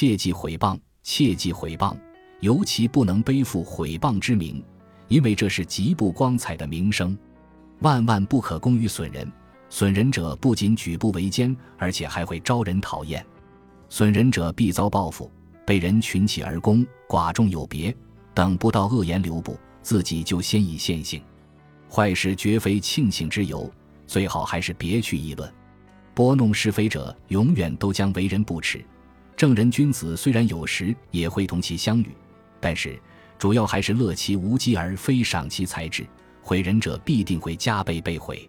切忌毁谤，切忌毁谤，尤其不能背负毁谤之名，因为这是极不光彩的名声。万万不可功于损人，损人者不仅举步维艰，而且还会招人讨厌。损人者必遭报复，被人群起而攻，寡众有别，等不到恶言留步，自己就先已现形。坏事绝非庆幸之由，最好还是别去议论。拨弄是非者，永远都将为人不齿。正人君子虽然有时也会同其相遇，但是主要还是乐其无机而非赏其才智。毁人者必定会加倍被毁。